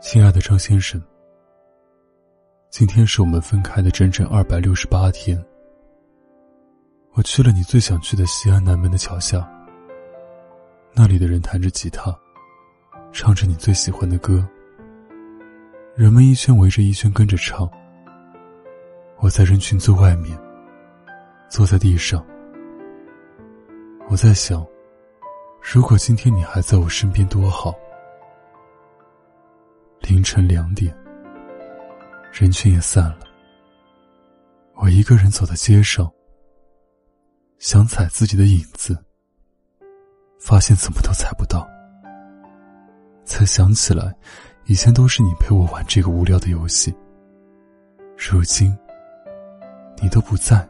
亲爱的张先生，今天是我们分开的整整二百六十八天。我去了你最想去的西安南门的桥下，那里的人弹着吉他，唱着你最喜欢的歌，人们一圈围着一圈跟着唱。我在人群最外面，坐在地上。我在想，如果今天你还在我身边多好。凌晨两点，人群也散了。我一个人走在街上，想踩自己的影子，发现怎么都踩不到。才想起来，以前都是你陪我玩这个无聊的游戏。如今，你都不在，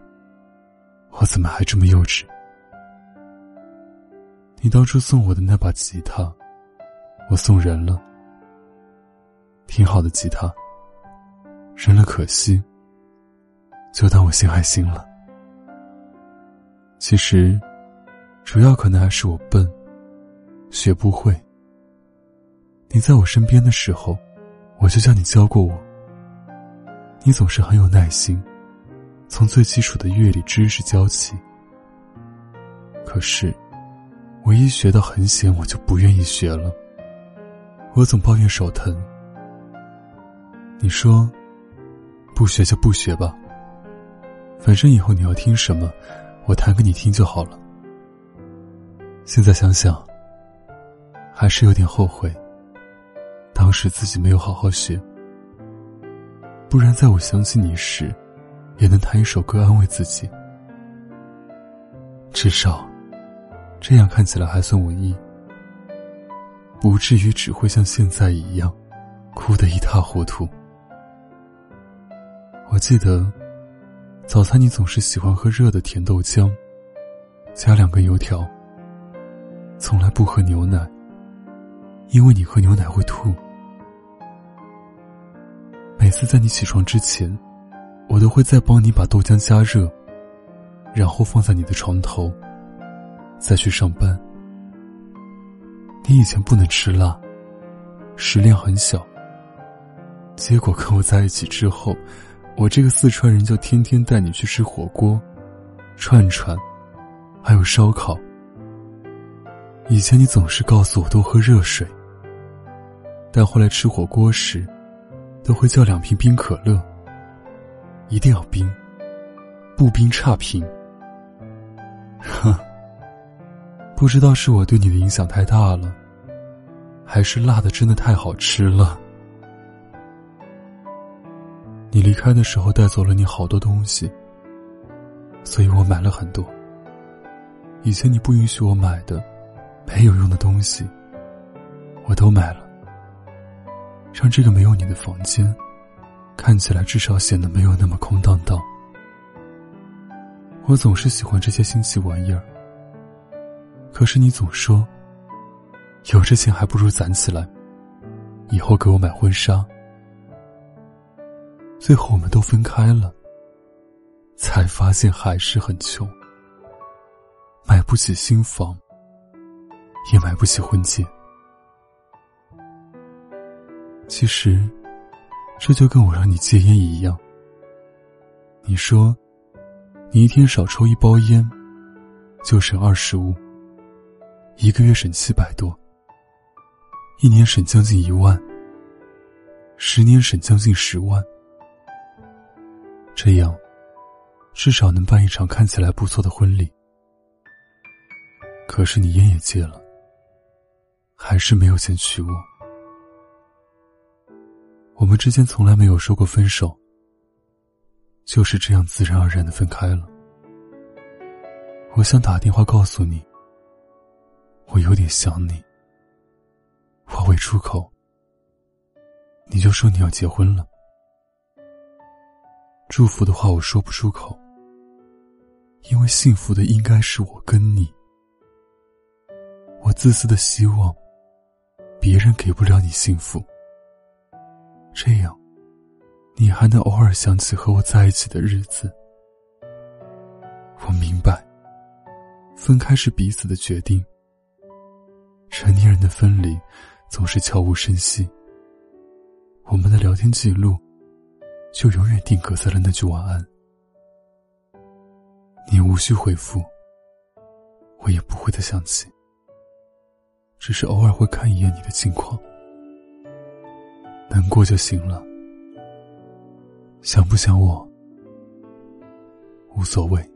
我怎么还这么幼稚？你当初送我的那把吉他，我送人了。挺好的吉他，扔了可惜，就当我心还心了。其实，主要可能还是我笨，学不会。你在我身边的时候，我就叫你教过我。你总是很有耐心，从最基础的乐理知识教起。可是，我一学到很险，我就不愿意学了。我总抱怨手疼。你说：“不学就不学吧，反正以后你要听什么，我弹给你听就好了。”现在想想，还是有点后悔，当时自己没有好好学，不然在我想起你时，也能弹一首歌安慰自己，至少这样看起来还算文艺，不至于只会像现在一样，哭得一塌糊涂。我记得，早餐你总是喜欢喝热的甜豆浆，加两根油条。从来不喝牛奶，因为你喝牛奶会吐。每次在你起床之前，我都会再帮你把豆浆加热，然后放在你的床头，再去上班。你以前不能吃辣，食量很小。结果跟我在一起之后。我这个四川人就天天带你去吃火锅、串串，还有烧烤。以前你总是告诉我多喝热水，但后来吃火锅时，都会叫两瓶冰可乐，一定要冰，不冰差评。哼，不知道是我对你的影响太大了，还是辣的真的太好吃了。你离开的时候带走了你好多东西，所以我买了很多。以前你不允许我买的，没有用的东西，我都买了，让这个没有你的房间，看起来至少显得没有那么空荡荡。我总是喜欢这些新奇玩意儿，可是你总说，有这钱还不如攒起来，以后给我买婚纱。最后我们都分开了，才发现还是很穷，买不起新房，也买不起婚戒。其实，这就跟我让你戒烟一样。你说，你一天少抽一包烟，就省二十五，一个月省七百多，一年省将近一万，十年省将近十万。这样，至少能办一场看起来不错的婚礼。可是你烟也戒了，还是没有钱娶我。我们之间从来没有说过分手，就是这样自然而然的分开了。我想打电话告诉你，我有点想你。话未出口，你就说你要结婚了。祝福的话我说不出口，因为幸福的应该是我跟你。我自私的希望，别人给不了你幸福，这样，你还能偶尔想起和我在一起的日子。我明白，分开是彼此的决定。成年人的分离，总是悄无声息。我们的聊天记录，就永远定格在了那句晚安。你无需回复，我也不会再想起，只是偶尔会看一眼你的近况，难过就行了。想不想我，无所谓。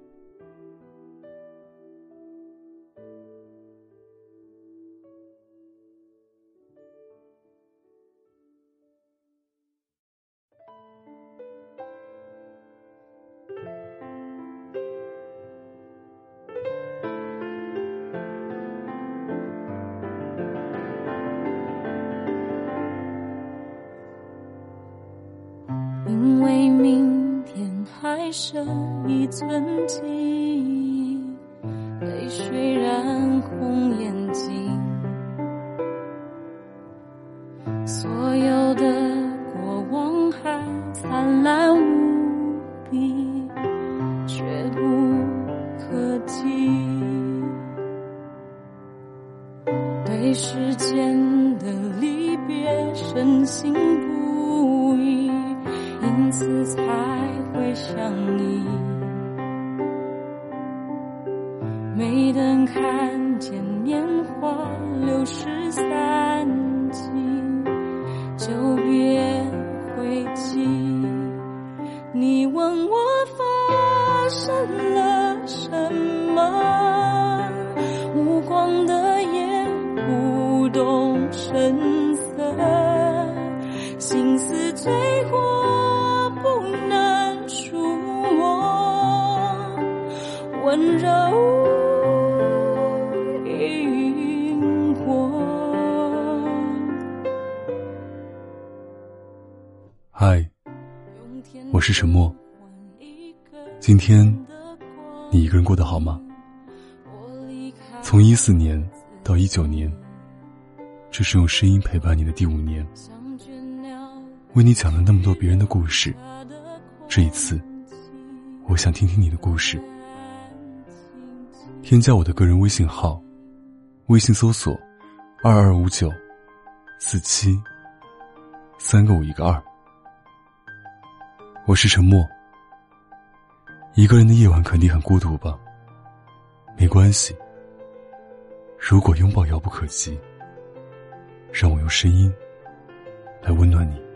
还剩一寸记忆，泪水染红眼睛，所有的过往还灿烂无比，却不可及。对时间的离别深信。次才会想你，没等看见年华流逝散尽，就别回击。你问我发生了什么？无光的夜，不动声色，心思最火。温柔萤火。嗨，我是沉默。今天你一个人过得好吗？从一四年到一九年，这是用声音陪伴你的第五年。为你讲了那么多别人的故事，这一次，我想听听你的故事。添加我的个人微信号，微信搜索二二五九四七三个五一个二。我是沉默。一个人的夜晚肯定很孤独吧？没关系。如果拥抱遥不可及，让我用声音来温暖你。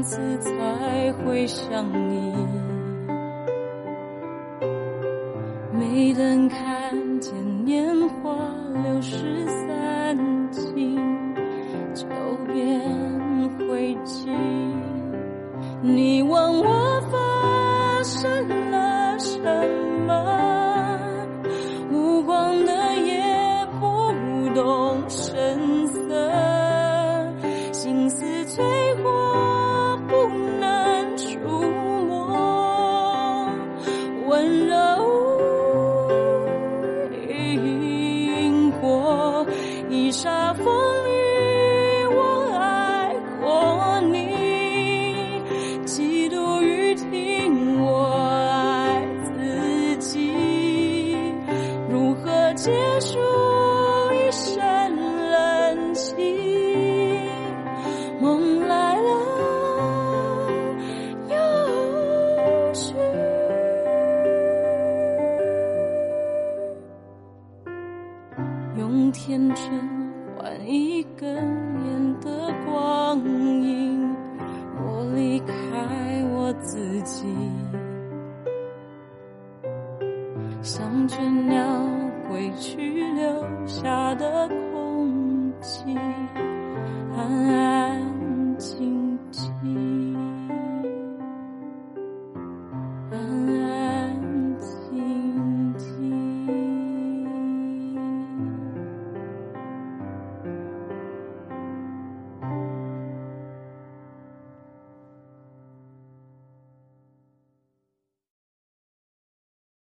因此才会想你。没等看